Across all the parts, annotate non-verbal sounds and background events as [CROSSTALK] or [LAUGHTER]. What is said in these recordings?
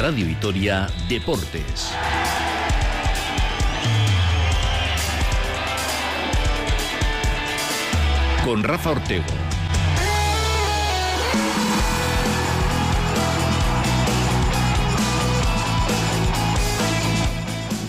Radio Vitoria Deportes. Con Rafa Ortego.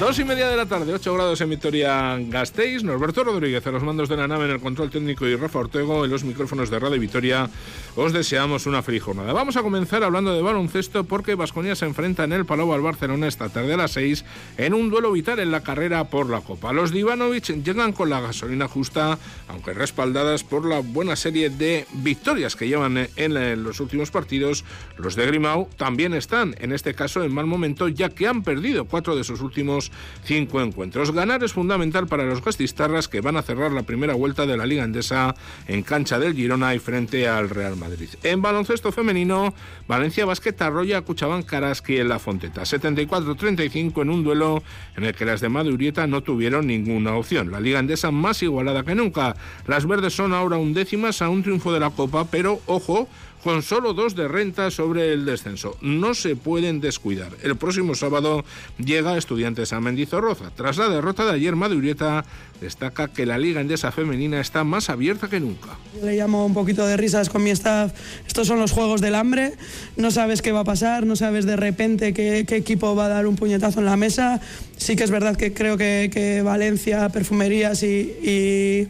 Dos y media de la tarde, 8 grados en Vitoria Gasteiz. Norberto Rodríguez a los mandos de la nave en el control técnico y Rafa Ortego en los micrófonos de Radio Vitoria. Os deseamos una feliz jornada. Vamos a comenzar hablando de baloncesto porque Vasconia se enfrenta en el Palau al Barcelona esta tarde a las 6 en un duelo vital en la carrera por la Copa. Los Divanovic llegan con la gasolina justa, aunque respaldadas por la buena serie de victorias que llevan en los últimos partidos. Los de Grimau también están, en este caso, en mal momento, ya que han perdido cuatro de sus últimos cinco encuentros. Ganar es fundamental para los gastistarras que van a cerrar la primera vuelta de la Liga Endesa en cancha del Girona y frente al Real Madrid. En baloncesto femenino, Valencia Basket arrolla a Cuchabán Karaski en la Fonteta. 74-35 en un duelo en el que las de Madurieta no tuvieron ninguna opción. La Liga Endesa más igualada que nunca. Las verdes son ahora undécimas a un triunfo de la Copa, pero ojo, con solo dos de renta sobre el descenso. No se pueden descuidar. El próximo sábado llega Estudiantes a Mendizorroza. Tras la derrota de ayer, Madurieta destaca que la Liga Endesa Femenina está más abierta que nunca. le llamo un poquito de risas con mi staff. Estos son los juegos del hambre. No sabes qué va a pasar, no sabes de repente qué, equipo va a dar un puñetazo en la mesa. Sí que es verdad que creo que, Valencia, Perfumerías y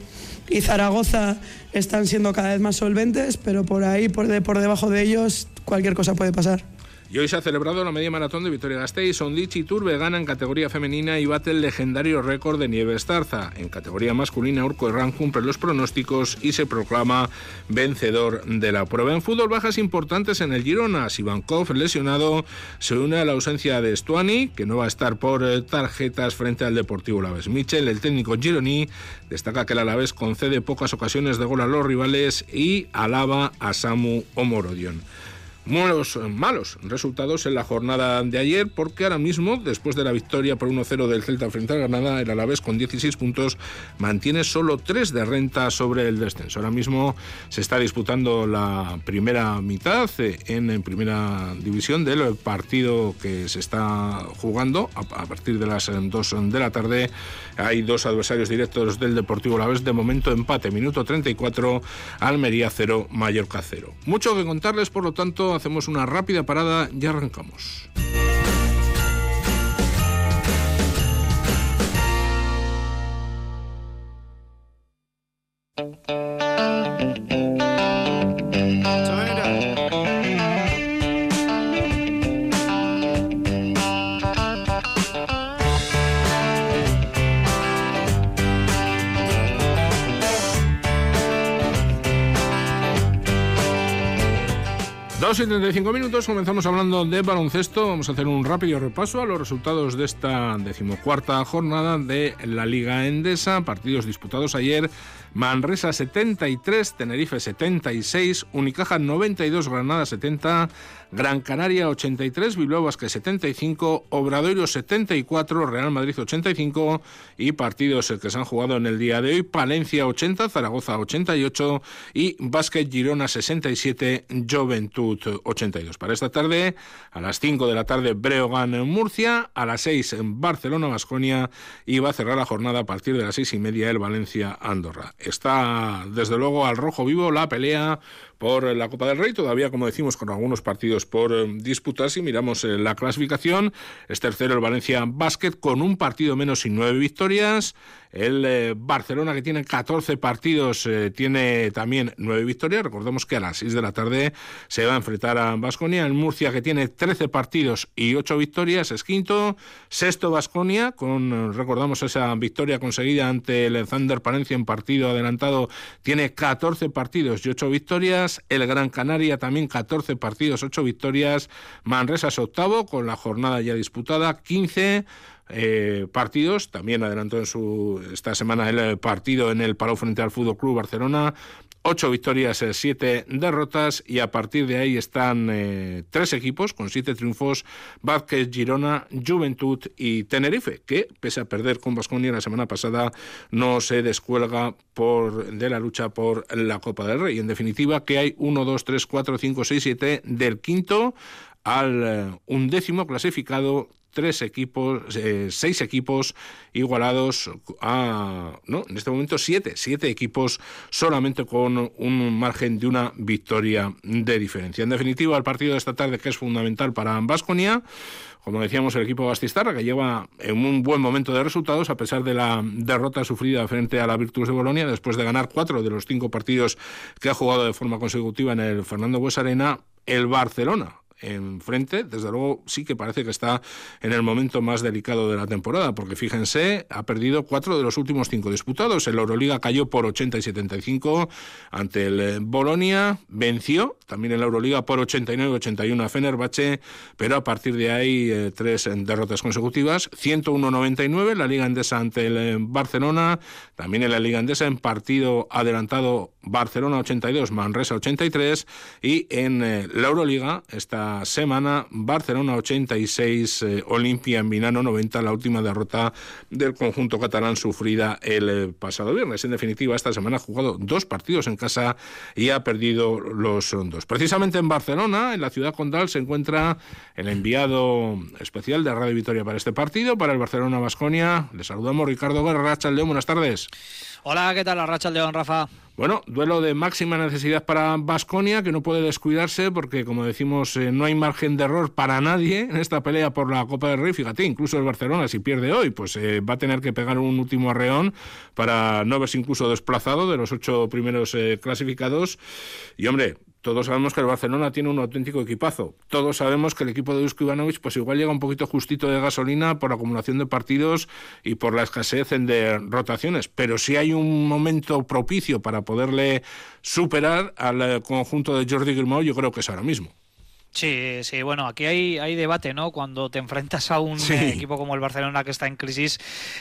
Zaragoza están siendo cada vez más solventes, pero por ahí, por, por debajo de ellos, cualquier cosa puede pasar. Y hoy se ha celebrado la media maratón de Vitoria-Gasteiz. Ondich y Turbe ganan categoría femenina y bate el legendario récord de Nieves Tarza. En categoría masculina, Urco Herrán cumple los pronósticos y se proclama vencedor de la prueba. En fútbol, bajas importantes en el Girona. Sivankov, lesionado, se une a la ausencia de Stuani, que no va a estar por eh, tarjetas frente al Deportivo Laves. Michel, el técnico gironí, destaca que el Alavés concede pocas ocasiones de gol a los rivales y alaba a Samu Omorodion malos, malos resultados en la jornada de ayer, porque ahora mismo, después de la victoria por 1-0 del Celta frente al Granada, el Alavés con 16 puntos mantiene solo 3 de renta sobre el descenso. Ahora mismo se está disputando la primera mitad eh, en, primera división del partido que se está jugando a, partir de las 2 de la tarde. Hay dos adversarios directos del Deportivo Alavés. De momento empate, minuto 34, Almería 0, Mallorca 0. Mucho que contarles, por lo tanto, hacemos una rápida parada y arrancamos. Y 35 minutos, comenzamos hablando de baloncesto. Vamos a hacer un rápido repaso a los resultados de esta decimocuarta jornada de la Liga Endesa. Partidos disputados ayer. Manresa 73, Tenerife 76, Unicaja 92, Granada 70, Gran Canaria 83, Bilbao Basque 75, Obradoiro 74, Real Madrid 85 y partidos que se han jugado en el día de hoy, Palencia 80, Zaragoza 88 y Basket Girona 67, Juventud 82. Para esta tarde, a las 5 de la tarde, Breogán Murcia, a las 6 en Barcelona Basconia y va a cerrar la jornada a partir de las 6 y media el Valencia Andorra. Está desde luego al rojo vivo la pelea por la Copa del Rey, todavía como decimos con algunos partidos por eh, disputar. Si miramos eh, la clasificación, es tercero el Valencia Basket con un partido menos y nueve victorias. El eh, Barcelona, que tiene 14 partidos, tiene también nueve victorias. Recordemos que a las 6 de la tarde se va a enfrentar a Basconia. El Murcia, que tiene 13 partidos y 8 victorias, es quinto. Sexto Basconia, con, recordamos esa victoria conseguida ante el Thunder Palencia en partido adelantado, tiene 14 partidos y 8 victorias. El Gran Canaria también 14 partidos, 8 victorias. Manresa es octavo con la jornada ya disputada, 15 eh, partidos. También adelantó en su esta semana el partido en el Palau frente al Fútbol Club Barcelona. Ocho victorias, eh, siete derrotas y a partir de ahí están eh, tres equipos con siete triunfos, Vázquez, Girona, Juventud y Tenerife, que pese a perder con Vasconia la semana pasada no se descuelga por, de la lucha por la Copa del Rey. En definitiva, que hay 1, 2, 3, 4, 5, 6, 7 del quinto al eh, undécimo clasificado tres equipos, eh, seis equipos igualados a, no, en este momento siete, siete equipos solamente con un margen de una victoria de diferencia. En definitiva, el partido de esta tarde que es fundamental para Vasconia, como decíamos, el equipo Bastistarra, que lleva en un buen momento de resultados, a pesar de la derrota sufrida frente a la Virtus de Bolonia, después de ganar cuatro de los cinco partidos que ha jugado de forma consecutiva en el Fernando Buesarena, el Barcelona enfrente, desde luego sí que parece que está en el momento más delicado de la temporada, porque fíjense, ha perdido cuatro de los últimos cinco disputados. El Euroliga cayó por 80 y 75 ante el eh, Bolonia, venció también en la Euroliga por 89-81 a Fenerbahce, pero a partir de ahí eh, tres derrotas consecutivas, 101-99 la Liga Endesa ante el eh, Barcelona, también en la Liga Endesa en partido adelantado Barcelona 82, Manresa 83 y en la Euroliga está semana, Barcelona 86, eh, Olimpia en Milano 90, la última derrota del conjunto catalán sufrida el eh, pasado viernes. En definitiva, esta semana ha jugado dos partidos en casa y ha perdido los dos. Precisamente en Barcelona, en la ciudad condal, se encuentra el enviado especial de Radio Vitoria para este partido, para el Barcelona Basconia. Le saludamos Ricardo Guerra, León, buenas tardes. Hola, ¿qué tal? Racha León, Rafa. Bueno, duelo de máxima necesidad para Basconia, que no puede descuidarse porque, como decimos, eh, no hay margen de error para nadie en esta pelea por la Copa del Rey. Fíjate, incluso el Barcelona, si pierde hoy, pues eh, va a tener que pegar un último arreón para no verse incluso desplazado de los ocho primeros eh, clasificados. Y, hombre, todos sabemos que el Barcelona tiene un auténtico equipazo. Todos sabemos que el equipo de Dusko Ivanovic pues igual llega un poquito justito de gasolina por la acumulación de partidos y por la escasez de rotaciones. Pero si hay un momento propicio para poderle superar al eh, conjunto de Jordi Grimau, yo creo que es ahora mismo. Sí, sí, bueno, aquí hay, hay debate, ¿no? Cuando te enfrentas a un eh, equipo como el Barcelona que está en crisis,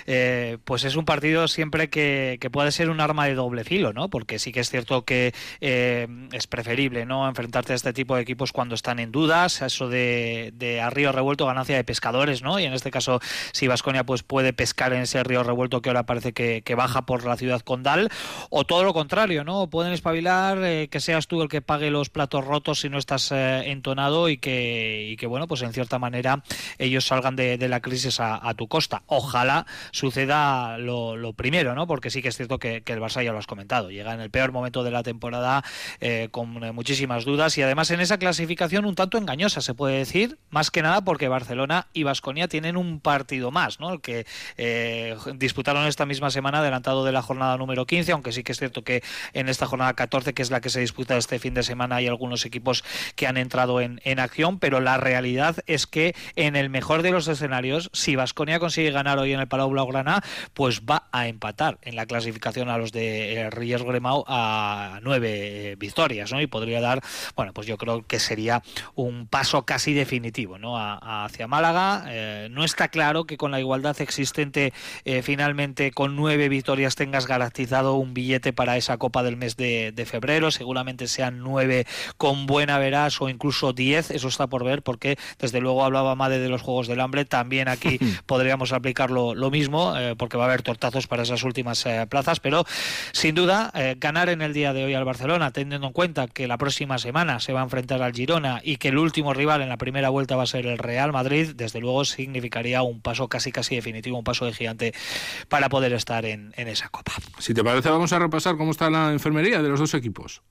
eh, pues es un partido siempre que, que, puede ser un arma de doble filo, ¿no? Porque sí que es cierto que eh, es preferible, ¿no? Enfrentarte a este tipo de equipos cuando están en dudas, eso de, de a río revuelto, ganancia de pescadores, ¿no? Y en este caso, si Vasconia pues puede pescar en ese río revuelto que ahora parece que, que baja por la ciudad condal, o todo lo contrario, ¿no? Pueden espabilar, que seas tú el que pague los platos rotos si no estás entonado y que, y que bueno, pues en cierta manera ellos salgan de, la crisis a, tu costa. Ojalá suceda lo, primero, ¿no? Porque sí que es cierto que, el Barça ya lo has comentado, llega en el peor momento de la temporada eh, con muchísimas dudas y además en esa clasificación un tanto engañosa, se puede decir, más que nada porque Barcelona y Vasconia tienen un partido más, ¿no? El que eh, disputaron esta misma semana adelantado de la jornada número 15, aunque sí que es cierto que en esta jornada 14, que es la que se disputa este fin de semana, hay algunos equipos que han entrado en en, acción, pero la realidad es que en el mejor de los escenarios, si Vasconia consigue ganar hoy en el Palau Blaugrana, pues va a empatar en la clasificación a los de eh, Ríos Gremau a nueve eh, victorias, ¿no? Y podría dar, bueno, pues yo creo que sería un paso casi definitivo, ¿no? hacia Málaga. Eh, no está claro que con la igualdad existente finalmente con nueve victorias tengas garantizado un billete para esa Copa del mes de, de febrero. Seguramente sean nueve con buena veras o incluso 10, eso está por ver, porque desde luego hablaba Made de los Juegos del Hambre, también aquí [LAUGHS] podríamos aplicar lo, mismo, eh, porque va a haber tortazos para esas últimas eh, plazas, pero sin duda eh, ganar en el día de hoy al Barcelona, teniendo en cuenta que la próxima semana se va a enfrentar al Girona y que el último rival en la primera vuelta va a ser el Real Madrid, desde luego significaría un paso casi casi definitivo, un paso de gigante para poder estar en, en esa copa. Si te parece, vamos a repasar cómo está la enfermería de los dos equipos.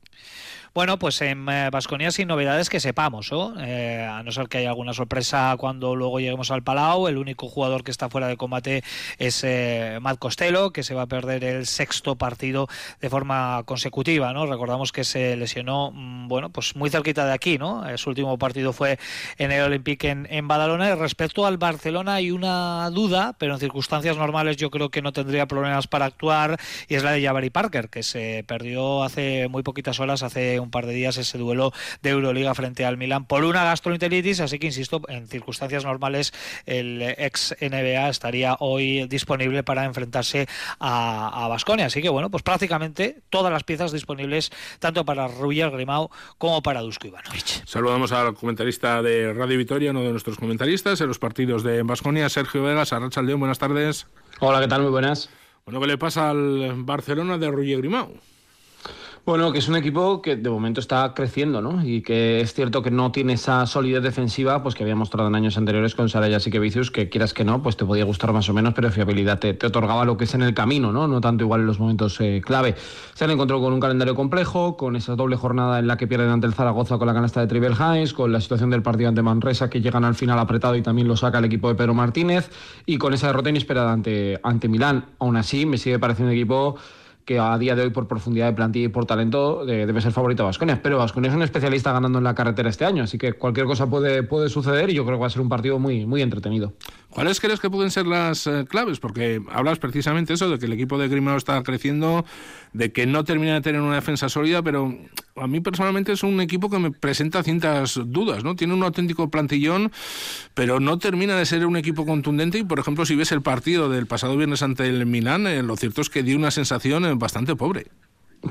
Bueno, pues en eh, sin novedades que sepamos, ¿no? Eh, a no ser que haya alguna sorpresa cuando luego lleguemos al Palau. El único jugador que está fuera de combate es eh, Matt Costello, que se va a perder el sexto partido de forma consecutiva, ¿no? Recordamos que se lesionó, mm, bueno, pues muy cerquita de aquí, ¿no? Su último partido fue en el Olympique en, en Badalona. Respecto al Barcelona hay una duda, pero en circunstancias normales yo creo que no tendría problemas para actuar, y es la de Jabari Parker, que se perdió hace muy poquitas horas, hace un par de días ese duelo de Euroliga frente al Milan por una gastroenteritis, así que insisto, en circunstancias normales el ex NBA estaría hoy disponible para enfrentarse a Basconia, así que bueno, pues prácticamente todas las piezas disponibles tanto para Ruyer Grimao como para Dusko Ivanovic. Saludamos al comentarista de Radio Vitoria, uno de nuestros comentaristas en los partidos de Basconia, Sergio Vegas, Arracha León, buenas tardes. Hola, ¿qué tal? Muy buenas. Bueno, ¿qué le pasa al Barcelona de Ruyer Grimao? Bueno, que es un equipo que de momento está creciendo, ¿no? Y que es cierto que no tiene esa solidez defensiva pues que había mostrado en años anteriores con Saraya y que quieras que no, pues te podía gustar más o menos, pero fiabilidad te, otorgaba lo que es en el camino, ¿no? No tanto igual en los momentos eh, clave. Se han encontrado con un calendario complejo, con esa doble jornada en la que pierden ante el Zaragoza con la canasta de Tribel Heinz, con la situación del partido ante Manresa que llegan al final apretado y también lo saca el equipo de Pedro Martínez, y con esa derrota inesperada ante, ante Milán. Aún así, me sigue pareciendo un equipo que a día de hoy por profundidad de plantilla y por talento debe ser favorito a Vasconia. Pero Vasconia es un especialista ganando en la carretera este año, así que cualquier cosa puede, puede suceder y yo creo que va a ser un partido muy, muy entretenido. ¿Cuáles crees que pueden ser las eh, claves? Porque hablas precisamente eso, de que el equipo de Grimao está creciendo, de que no termina de tener una defensa sólida, pero a mí personalmente es un equipo que me presenta ciertas dudas, ¿no? Tiene un auténtico plantillón, pero no termina de ser un equipo contundente y, por ejemplo, si ves el partido del pasado viernes ante el Milán, eh, lo cierto es que dio una sensación eh, bastante pobre.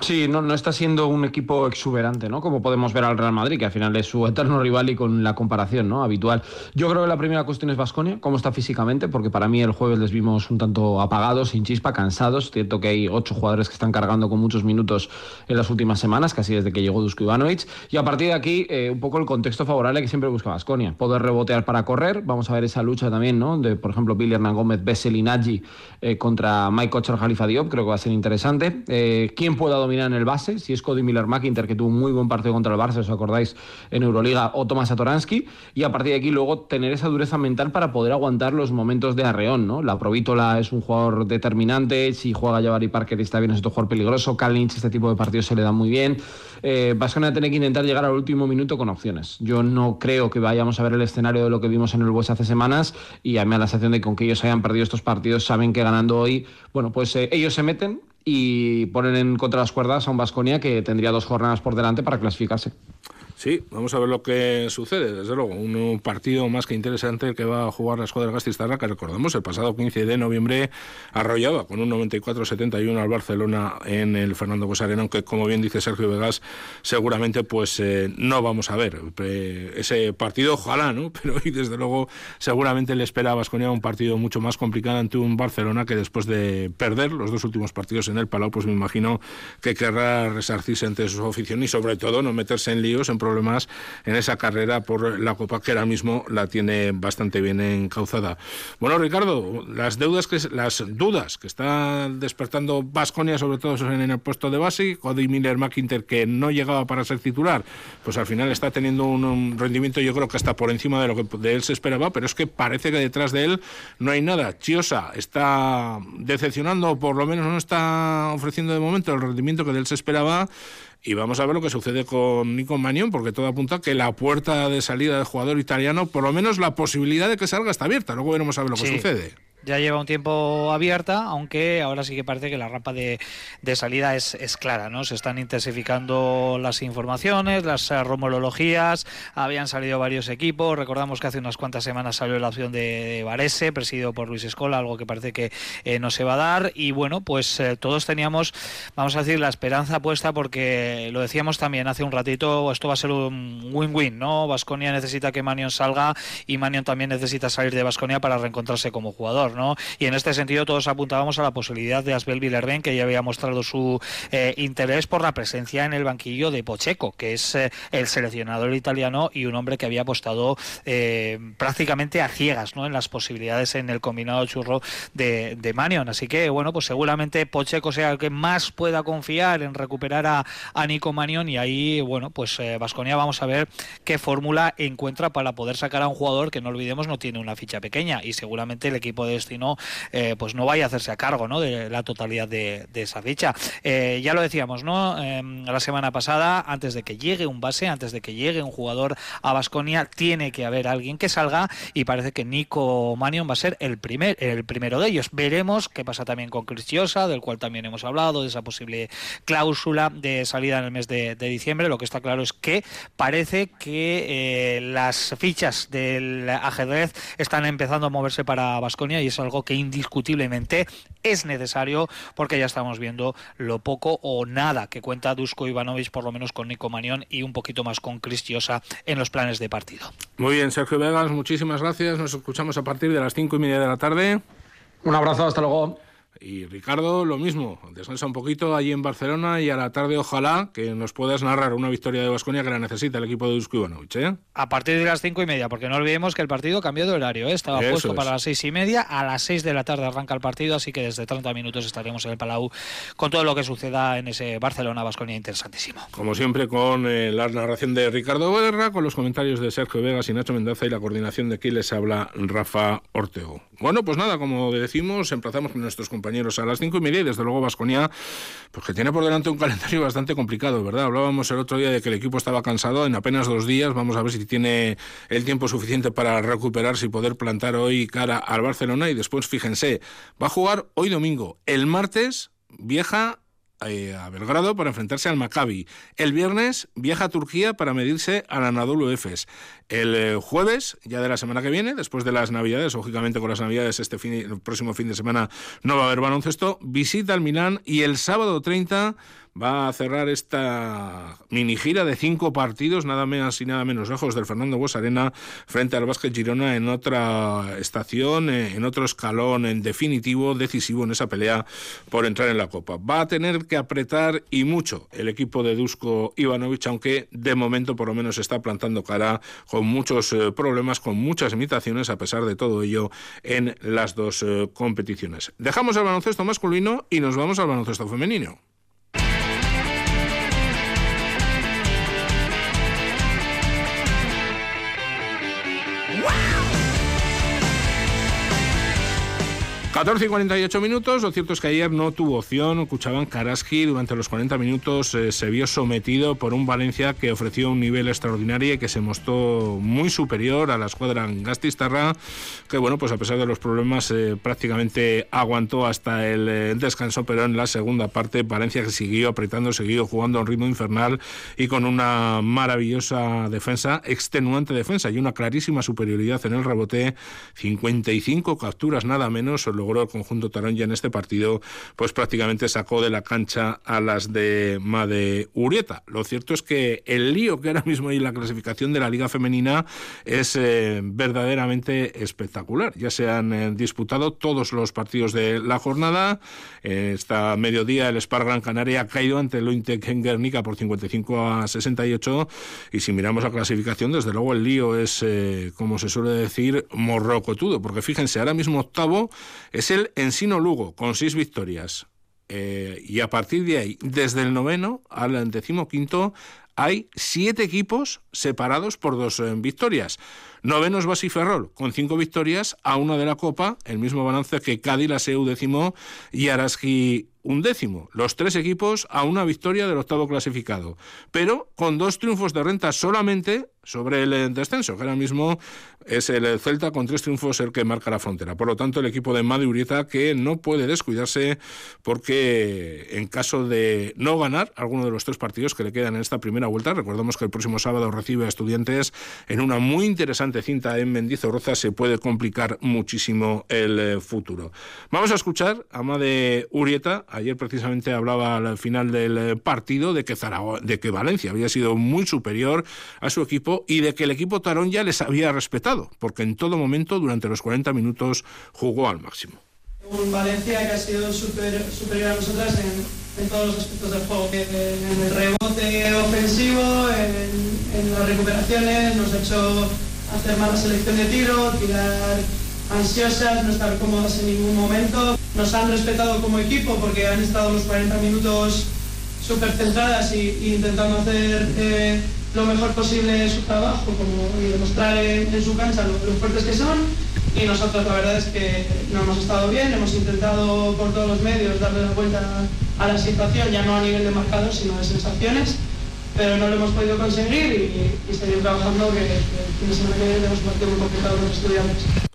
Sí, no, no está siendo un equipo exuberante, ¿no? Como podemos ver al Real Madrid, que al final es su eterno rival y con la comparación, ¿no? Habitual. Yo creo que la primera cuestión es Vasconia, cómo está físicamente, porque para mí el jueves les vimos un tanto apagados, sin chispa, cansados. Cierto que hay ocho jugadores que están cargando con muchos minutos en las últimas semanas, casi desde que llegó Dusko Ivanovic. Y a partir de aquí, eh, un poco el contexto favorable que siempre busca Vasconia. Poder rebotear para correr. Vamos a ver esa lucha también, ¿no? De, por ejemplo, Billy Hernán Gómez, Bessel y eh, contra Mike Ocher Jalifa Diop. Creo que va a ser interesante. Eh, ¿Quién pueda dominar en el base? si es Cody Miller McIntyre, que tuvo un muy buen partido contra el Barça, os acordáis, en Euroliga, o Tomás Atoransky, y a partir de aquí luego tener esa dureza mental para poder aguantar los momentos de arreón, ¿no? La Provítola es un jugador determinante, si juega Jabari Parker está bien, es otro jugador peligroso, Kalinic este tipo de partidos se le da muy bien. Eh, a tener que intentar llegar al último minuto con opciones. Yo no creo que vayamos a ver el escenario de lo que vimos en el Bues hace semanas y a mí me da la sensación de que aunque ellos hayan perdido estos partidos, saben que ganando hoy, bueno, pues eh, ellos se meten, y ponen en contra las cuerdas a un Vasconia que tendría dos jornadas por delante para clasificarse. Sí, vamos a ver lo que sucede, desde luego. Un partido más que interesante que va a jugar la escuadra Gastistarra, que recordamos, el pasado 15 de noviembre arrollaba con un 94-71 al Barcelona en el Fernando Bosarena, aunque como bien dice Sergio Vegas, seguramente pues eh, no vamos a ver eh, ese partido, ojalá, ¿no? [LAUGHS] Pero hoy desde luego seguramente le espera a Vasconia un partido mucho más complicado ante un Barcelona que después de perder los dos últimos partidos en el Palau, pues me imagino que querrá resarcirse ante su afición y sobre todo no meterse en líos, en problemas en esa carrera por la Copa que ahora mismo la tiene bastante bien encauzada. Bueno, Ricardo, las deudas que las dudas que está despertando Vasconia, sobre todo en el puesto de base, Cody Miller McIntyre que no llegaba para ser titular, pues al final está teniendo un, rendimiento yo creo que está por encima de lo que de él se esperaba, pero es que parece que detrás de él no hay nada. Chiosa está decepcionando, por lo menos no está ofreciendo de momento el rendimiento que de él se esperaba y vamos a ver lo que sucede con Nico Manion, porque todo apunta a que la puerta de salida del jugador italiano, por lo menos la posibilidad de que salga está abierta. Luego veremos a ver lo que sucede ya lleva un tiempo abierta, aunque ahora sí que parece que la rampa de, salida es, clara, ¿no? Se están intensificando las informaciones, las eh, romologías, habían salido varios equipos, recordamos que hace unas cuantas semanas salió la opción de, Varese, presidido por Luis Escola, algo que parece que eh, no se va a dar, y bueno, pues eh, todos teníamos, vamos a decir, la esperanza puesta, porque lo decíamos también hace un ratito, esto va a ser un win-win, ¿no? Vasconia necesita que Manion salga y Manion también necesita salir de Vasconia para reencontrarse como jugador. Y en este sentido todos apuntábamos a la posibilidad de Asbel Villarben, que ya había mostrado su eh, interés por la presencia en el banquillo de Pocheco, que es eh, el seleccionador italiano y un hombre que había apostado eh, prácticamente a ciegas ¿no? en las posibilidades en el combinado churro de, de Manion. Así que, bueno, pues seguramente Pocheco sea el que más pueda confiar en recuperar a, a Nico Manion y ahí, bueno, pues Vasconia vamos a ver qué fórmula encuentra para poder sacar a un jugador que no olvidemos no tiene una ficha pequeña y seguramente el equipo de no eh, pues no vaya a hacerse a cargo ¿no? de la totalidad de, esa ficha. Eh, ya lo decíamos, ¿no? Em, la semana pasada, antes de que llegue un base, antes de que llegue un jugador a Basconia, tiene que haber alguien que salga y parece que Nico Manion va a ser el, primer, el primero de ellos. Veremos qué pasa también con Cristiosa, del cual también hemos hablado, de esa posible cláusula de salida en el mes de, diciembre. Lo que está claro es que parece que eh, las fichas del ajedrez están empezando a moverse para Basconia y es algo que indiscutiblemente es necesario porque ya estamos viendo lo poco o nada que cuenta Dusko Ivanovic, por lo menos con Nico Manión y un poquito más con Cristiosa en los planes de partido. Muy bien, Sergio Vegas, muchísimas gracias. Nos escuchamos a partir de las cinco y media de la tarde. Un abrazo, hasta luego. Y Ricardo, lo mismo, descansa un poquito allí en Barcelona y a la tarde ojalá que nos puedas narrar una victoria de Vasconia que la necesita el equipo de Dusko Ivanovic. ¿eh? A partir de las cinco y media, porque no olvidemos que el partido cambió de horario, ¿eh? estaba puesto para las seis y media, a las seis de la tarde arranca el partido, así que desde 30 minutos estaremos en el Palau con todo lo que suceda en ese Barcelona-Vasconia interesantísimo. Como siempre, con eh, la narración de Ricardo Guerra, con los comentarios de Sergio Vegas y Nacho Mendaza y la coordinación de aquí les habla Rafa Ortego. Bueno, pues nada, como decimos, emplazamos con nuestros compañeros a las cinco y media y desde luego Vasconia, pues que tiene por delante un calendario [LAUGHS] bastante complicado, ¿verdad? Hablábamos el otro día de que el equipo estaba cansado en apenas dos días, vamos a ver si tiene el tiempo suficiente para recuperarse y poder plantar hoy cara al Barcelona y después, fíjense, va a jugar hoy domingo, el martes viaja eh, a Belgrado para enfrentarse al Maccabi. El viernes viaja a Turquía para medirse al Anadolu Efes. El eh, jueves, ya de la semana que viene, después de las Navidades, lógicamente con las Navidades este fin, el próximo fin de semana no va a haber baloncesto, visita al Milán y el sábado 30 va a cerrar esta mini gira de cinco partidos, nada menos y nada menos lejos del Fernando Bues Arena, frente al Vázquez Girona en otra estación, eh, en otro escalón en definitivo, decisivo en esa pelea por entrar en la Copa. Va a tener que apretar y mucho el equipo de Dusko Ivanovic, aunque de momento por lo menos está plantando cara muchos eh, problemas, con muchas limitaciones, a pesar de todo ello, en las dos eh, competiciones. Dejamos el baloncesto masculino y nos vamos al baloncesto femenino. 14 y 48 minutos. Lo cierto es que ayer no tuvo opción. Cuchaban Karaski durante los 40 minutos eh, se vio sometido por un Valencia que ofreció un nivel extraordinario y que se mostró muy superior a la escuadra Gastistarra, que bueno, pues a pesar de los problemas eh, prácticamente aguantó hasta el eh, descanso, pero en la segunda parte Valencia que siguió apretando, siguió jugando a un ritmo infernal y con una maravillosa defensa, extenuante defensa y una clarísima superioridad en el rebote, 55 capturas nada menos, logró el conjunto Taronja en este partido, pues prácticamente sacó de la cancha a las de Made Urieta. Lo cierto es que el lío que ahora mismo hay en la clasificación de la Liga Femenina es eh, verdaderamente espectacular. Ya se han eh, disputado todos los partidos de la jornada. Eh, esta mediodía el Spar Gran Canaria ha caído ante el Ointec en Guernica por 55 a 68 y si miramos la clasificación, desde luego el lío es, como se suele decir, morrocotudo, porque fíjense, ahora mismo octavo es el Ensino Lugo, con seis victorias. Eh, y a partir de ahí, desde el noveno al decimoquinto, hay siete equipos separados por dos eh, victorias. Novenos Basiferrol, con cinco victorias, a una de la Copa, el mismo balance que Cádiz, la SEU décimo y Araski un décimo. Los tres equipos a una victoria del octavo clasificado, pero con dos triunfos de renta solamente sobre el eh, descenso, que ahora mismo es el Celta con tres triunfos el que marca la frontera. Por lo tanto, el equipo de Madi Urieta que no puede descuidarse porque en caso de no ganar alguno de los tres partidos que le quedan en esta primera vuelta, recordemos que el próximo sábado recibe a estudiantes en una muy interesante cinta en Mendizorroza, se puede complicar muchísimo el eh, futuro. Vamos a escuchar a Made Urieta. Ayer precisamente hablaba al final del eh, partido de que, de que Valencia había sido muy superior a su equipo y de que el equipo Tarón ya les había respetado, porque en todo momento durante los 40 minutos jugó al máximo. Un Valencia que ha sido superior a nosotras en, todos los aspectos del juego, en el rebote ofensivo, en, las recuperaciones, nos ha hecho hacer mala selección de tiro, tirar ansiosas, no estar cómodas en ningún momento. Nos han respetado como equipo porque han estado los 40 minutos súper centradas y, intentando hacer eh, lo mejor posible su trabajo como, y demostrar en, su cancha lo, fuertes que son. Y nosotros la verdad es que no hemos estado bien, hemos intentado por todos los medios darle la vuelta a la situación, ya no a nivel de marcador, sino de sensaciones, pero no lo hemos podido conseguir y, seguir trabajando que, que el fin de semana que viene tenemos un partido muy complicado con los estudiantes.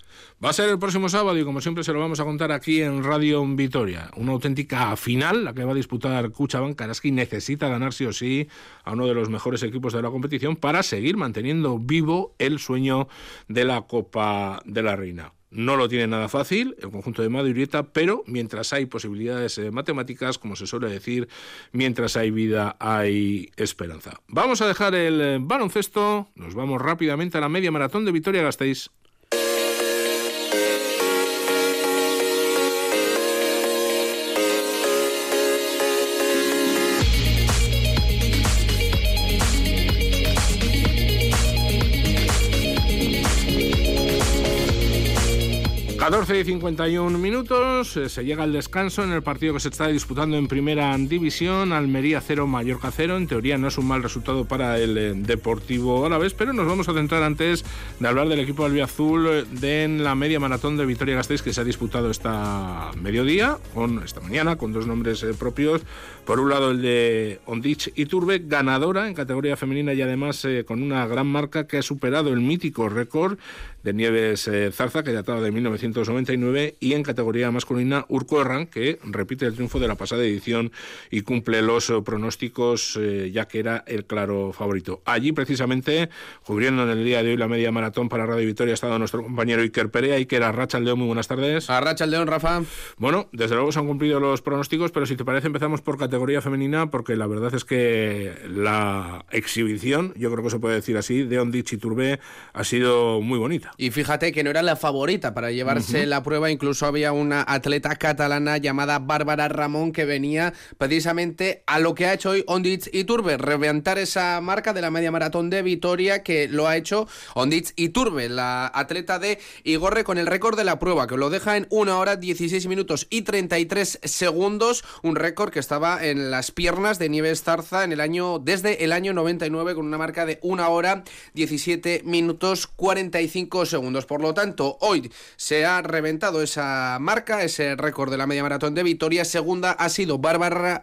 Va a ser el próximo sábado y como siempre se lo vamos a contar aquí en Radio Vitoria. Una auténtica final, la que va a disputar Cuchaban. Karaski necesita ganar sí o sí a uno de los mejores equipos de la competición para seguir manteniendo vivo el sueño de la Copa de la Reina. No lo tiene nada fácil el conjunto de Madurieta, pero mientras hay posibilidades eh, matemáticas, como se suele decir, mientras hay vida hay esperanza. Vamos a dejar el eh, baloncesto, nos vamos rápidamente a la media maratón de Vitoria-Gasteiz. 14 y 51 minutos, eh, se llega al descanso en el partido que se está disputando en primera división, Almería 0, Mallorca 0. En teoría no es un mal resultado para el eh, Deportivo vez, pero nos vamos a centrar antes de hablar del equipo albiazul eh, de en la media maratón de Vitoria-Gasteiz que se ha disputado esta mediodía, con, esta mañana, con dos nombres propios. Por un lado el de Ondich Turbe, ganadora en categoría femenina y además con una gran marca que ha superado el mítico récord de Nieves Zarza, que databa de 1900 1999 y en categoría masculina Urco Herran, que repite el triunfo de la pasada edición y cumple los eh, pronósticos eh, ya que era el claro favorito. Allí precisamente, cubriendo en el día de hoy la media maratón para Radio Victoria, ha estado nuestro compañero Iker Perea. Iker Arracha León, muy buenas tardes. Arracha León, Rafa. Bueno, desde luego se han cumplido los pronósticos, pero si te parece empezamos por categoría femenina porque la verdad es que la exhibición, yo creo que se puede decir así, de Ondich y Turbe ha sido muy bonita. Y fíjate que no era la favorita para llevar la prueba. Incluso había una atleta catalana llamada Bárbara Ramón que venía precisamente a lo que ha hecho hoy Onditz y Turbe, reventar esa marca de la media maratón de Vitoria que lo ha hecho Onditz y Turbe, la atleta de Igorre con el récord de la prueba, que lo deja en 1 hora 16 minutos y 33 segundos, un récord que estaba en las piernas de Nieves Zarza en el año desde el año 99 con una marca de 1 hora 17 minutos 45 segundos. Por lo tanto, hoy se ha reventado esa marca, ese récord de la media maratón de Vitoria. Segunda ha sido Bárbara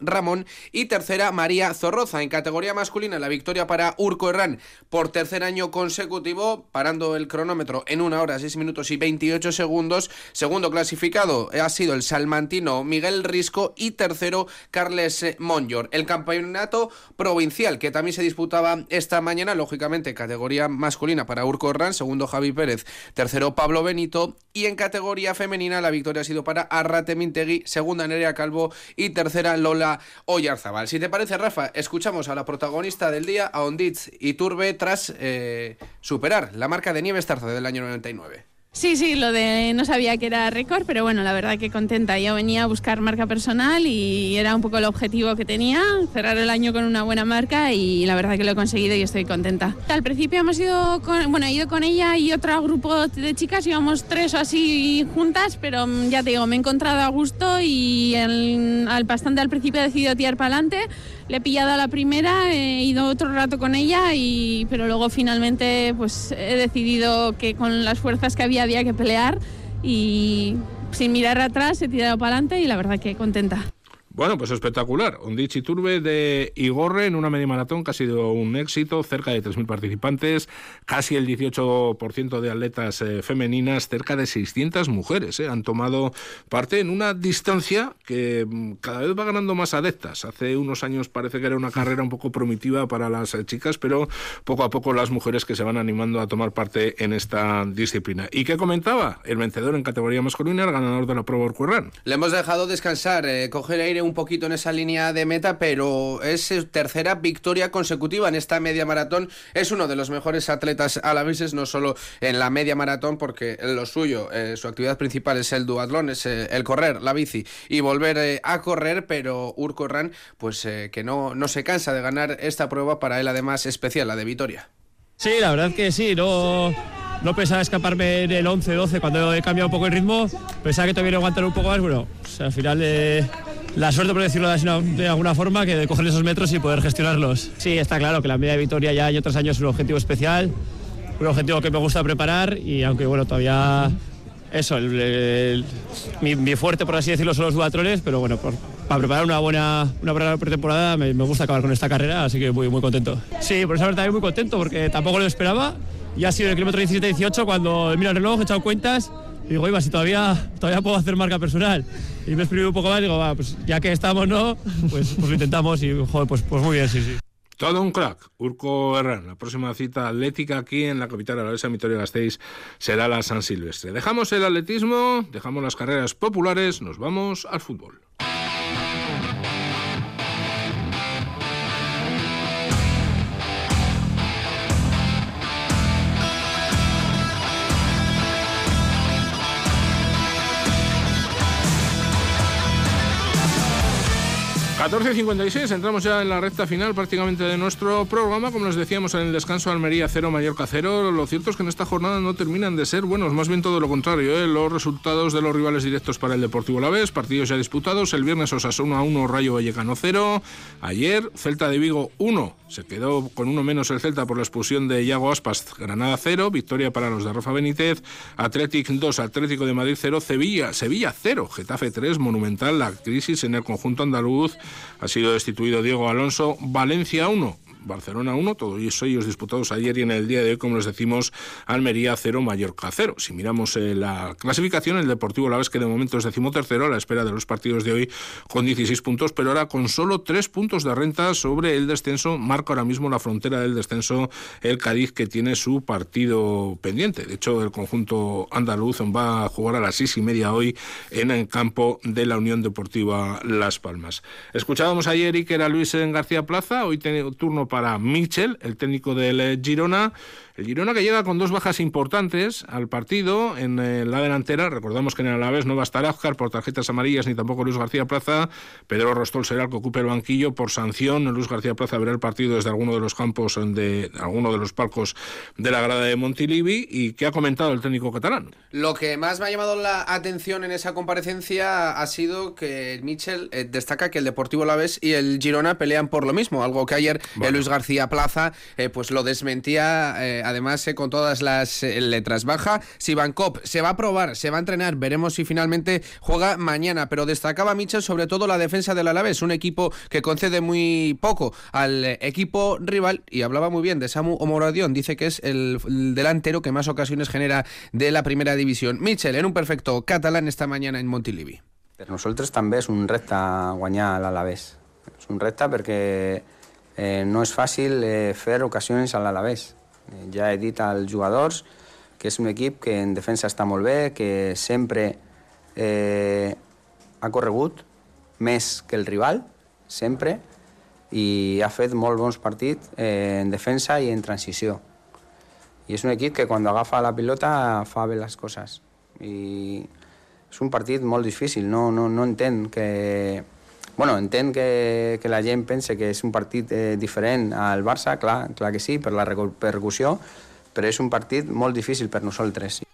Ramón y tercera María Zorroza. En categoría masculina, la victoria para Urco Herrán por tercer año consecutivo, parando el cronómetro en una hora, 6 minutos y 28 segundos. Segundo clasificado ha sido el salmantino Miguel Risco y tercero Carles Monyor. El campeonato provincial que también se disputaba esta mañana, lógicamente categoría masculina para Urco Herrán, segundo Javi Pérez, tercero Pablo Benito y en categoría femenina la victoria ha sido para Arrate Mintegui, segunda Nerea Calvo y tercera Lola Oyarzabal. Si te parece, Rafa, escuchamos a la protagonista del día, a Onditz y Turbe, tras eh, superar la marca de Nieves Tarza del año 99. Sí, sí, lo de no sabía que era récord, pero bueno, la verdad que contenta. Yo venía a buscar marca personal y era un poco el objetivo que tenía, cerrar el año con una buena marca y la verdad que lo he conseguido y estoy contenta. Al principio hemos ido con, bueno, he ido con ella y otro grupo de chicas, íbamos tres o así juntas, pero mm, ya te digo, me he encontrado a gusto y al bastante al principio he decidido tirar para adelante le he pillado a la primera, he ido otro rato con ella, y, pero luego finalmente pues he decidido que con las fuerzas que había había que pelear y sin mirar atrás he tirado para adelante y la verdad que contenta. Bueno, pues espectacular. Un Turbe de Igorre en una media maratón que ha sido un éxito, cerca de 3.000 participantes, casi el 18% de atletas eh, femeninas, cerca de 600 mujeres eh, han tomado parte en una distancia que mm, cada vez va ganando más adeptas. Hace unos años parece que era una carrera un poco primitiva para las eh, chicas, pero poco a poco las mujeres que se van animando a tomar parte en esta disciplina. ¿Y qué comentaba? El vencedor en categoría masculina, el ganador de la prueba Orcurran. Le hemos dejado descansar, coger aire un poquito en esa línea de meta, pero es tercera victoria consecutiva en esta media maratón. Es uno de los mejores atletas a la alaveses, no solo en la media maratón, porque lo suyo, eh, su actividad principal es el duatlón, es eh, el correr, la bici y volver eh, a correr, pero Urco Ran, pues que no, no se cansa de ganar esta prueba para él además especial, la de Vitoria. Sí, la verdad que sí, no, no pensaba escaparme en el 11-12 cuando he cambiado un poco el ritmo, pensaba que todavía aguantar un poco más, bueno, pues al final la suerte, por decirlo de alguna forma, que de coger esos metros y poder gestionarlos. Sí, está claro que la media de Vitoria ya año tras año es un objetivo especial, un objetivo que me gusta preparar y aunque bueno, todavía eso, mi, fuerte, por así decirlo, son los duatrones, pero bueno, para preparar una buena, una pretemporada me, me, gusta acabar con esta carrera, así que muy, muy contento. Sí, por eso también muy contento, porque tampoco lo esperaba. Y ha sido el kilómetro 17-18 cuando he mirado el reloj, he echado cuentas y digo, iba, si todavía, todavía puedo hacer marca personal. Y me he un poco más y digo, va, pues ya que estamos, ¿no? Pues, pues lo intentamos y, joder, pues, pues muy bien, sí, sí. Todo un crack, Urco Herrán. La próxima cita atlética aquí en la capital alavesa, Vitoria Gasteiz, será la San Silvestre. Dejamos el atletismo, dejamos las carreras populares, nos vamos al fútbol. 14.56, entramos ya en la recta final prácticamente de nuestro programa. Como les decíamos en el descanso, Almería 0, Mallorca 0. Lo cierto es que en esta jornada no terminan de ser buenos, más bien todo lo contrario. ¿eh? Los resultados de los rivales directos para el Deportivo La Vez, partidos ya disputados. El viernes Osasuna 1, Rayo Vallecano 0. Ayer Celta de Vigo 1. Se quedó con uno menos el Celta por la expulsión de Iago Aspas. Granada 0. Victoria para los de Rafa Benítez. Atlético 2, Atlético de Madrid 0. Sevilla, Sevilla 0. Getafe 3. Monumental la crisis en el conjunto andaluz. Ha sido destituido Diego Alonso. Valencia 1. Barcelona 1, todos ellos disputados ayer y en el día de hoy, como les decimos, Almería 0, Mallorca 0. Si miramos eh, la clasificación, el Deportivo La Vez que de momento es decimotercero a la espera de los partidos de hoy con 16 puntos, pero ahora con solo 3 puntos de renta sobre el descenso, marca ahora mismo la frontera del descenso el Cádiz que tiene su partido pendiente. De hecho, el conjunto andaluz va a jugar a las seis y media hoy en el campo de la Unión Deportiva Las Palmas. Escuchábamos ayer Iker a Luis en García Plaza, hoy tiene turno para Michel, el técnico del eh, Girona, el Girona que llega con dos bajas importantes al partido en eh, la delantera. Recordamos que en el Alavés no va a estar Azcar por tarjetas amarillas ni tampoco Luis García Plaza. Pedro Rostol será el que ocupe el banquillo por sanción. Luis García Plaza verá el partido desde alguno de los campos de alguno de los palcos de la grada de Montilivi. ¿Y qué ha comentado el técnico catalán? Lo que más me ha llamado la atención en esa comparecencia ha sido que Michel eh, destaca que el Deportivo Alavés y el Girona pelean por lo mismo, algo que ayer eh, Luis García Plaza pues lo desmentía además eh, con todas las eh, letras. Baja Sivankov, se va a probar, se va a entrenar, veremos si finalmente juega mañana, pero destacaba Michel sobre todo la defensa del Alavés, un equipo que concede muy poco al equipo rival y hablaba muy bien de Samu Omoradion, dice que es el, delantero que más ocasiones genera de la primera división. Michel, en un perfecto catalán esta mañana en Montilivi. Per nosaltres també és un repte guanyar l'Alavés. És un repte perquè eh, no és fàcil eh, fer ocasions a l'Alavés. Eh, ja he dit als jugadors que és un equip que en defensa està molt bé, que sempre eh, ha corregut més que el rival, sempre, i ha fet molt bons partits eh, en defensa i en transició. I és un equip que quan agafa la pilota fa bé les coses. I és un partit molt difícil, no, no, no entenc que Bueno, entenc que, que la gent pense que és un partit eh, diferent al Barça, clar, clar que sí, per la repercussió, però és un partit molt difícil per nosaltres. Sí.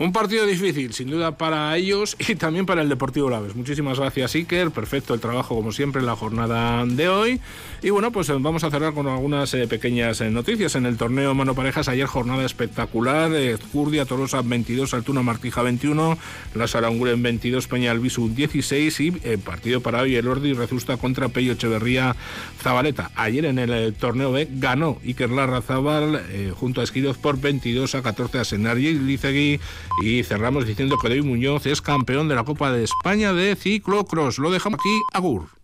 Un partido difícil, sin duda, para ellos y también para el Deportivo Laves. Muchísimas gracias, Iker. Perfecto el trabajo, como siempre, en la jornada de hoy. Y bueno, pues eh, vamos a cerrar con algunas eh, pequeñas eh, noticias. En el torneo Mano Parejas, ayer jornada espectacular. Curdia, Tolosa 22, Altuna Martija 21, La Saranguren 22, Peña Albisu 16 y partido para hoy el Ordi Rezusta contra Pello Echeverría Zabaleta. Ayer en el torneo B ganó Iker Larra Zabal junto a Esquiroz por 22 a 14 a Senar y Licegui y cerramos diciendo que David Muñoz es campeón de la Copa de España de ciclocross. Lo dejamos aquí, Agur.